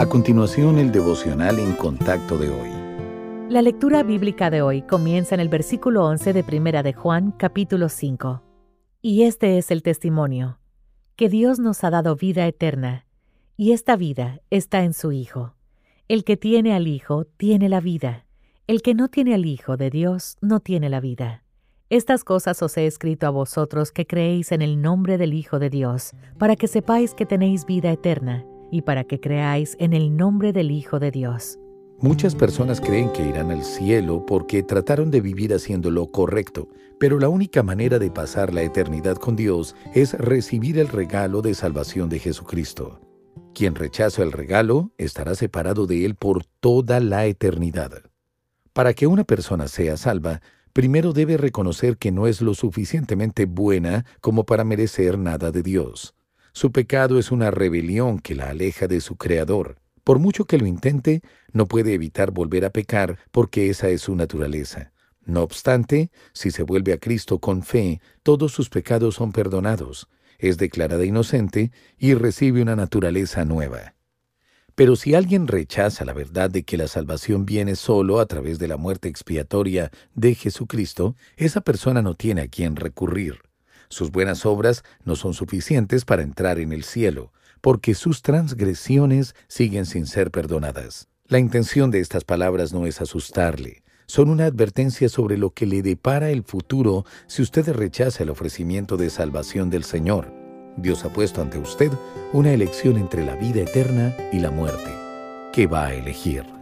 A continuación, el devocional en contacto de hoy. La lectura bíblica de hoy comienza en el versículo 11 de Primera de Juan, capítulo 5. Y este es el testimonio, que Dios nos ha dado vida eterna, y esta vida está en su Hijo. El que tiene al Hijo tiene la vida. El que no tiene al Hijo de Dios no tiene la vida. Estas cosas os he escrito a vosotros que creéis en el nombre del Hijo de Dios, para que sepáis que tenéis vida eterna y para que creáis en el nombre del Hijo de Dios. Muchas personas creen que irán al cielo porque trataron de vivir haciendo lo correcto, pero la única manera de pasar la eternidad con Dios es recibir el regalo de salvación de Jesucristo. Quien rechaza el regalo estará separado de Él por toda la eternidad. Para que una persona sea salva, primero debe reconocer que no es lo suficientemente buena como para merecer nada de Dios. Su pecado es una rebelión que la aleja de su Creador. Por mucho que lo intente, no puede evitar volver a pecar porque esa es su naturaleza. No obstante, si se vuelve a Cristo con fe, todos sus pecados son perdonados, es declarada inocente y recibe una naturaleza nueva. Pero si alguien rechaza la verdad de que la salvación viene solo a través de la muerte expiatoria de Jesucristo, esa persona no tiene a quien recurrir. Sus buenas obras no son suficientes para entrar en el cielo, porque sus transgresiones siguen sin ser perdonadas. La intención de estas palabras no es asustarle, son una advertencia sobre lo que le depara el futuro si usted rechaza el ofrecimiento de salvación del Señor. Dios ha puesto ante usted una elección entre la vida eterna y la muerte. ¿Qué va a elegir?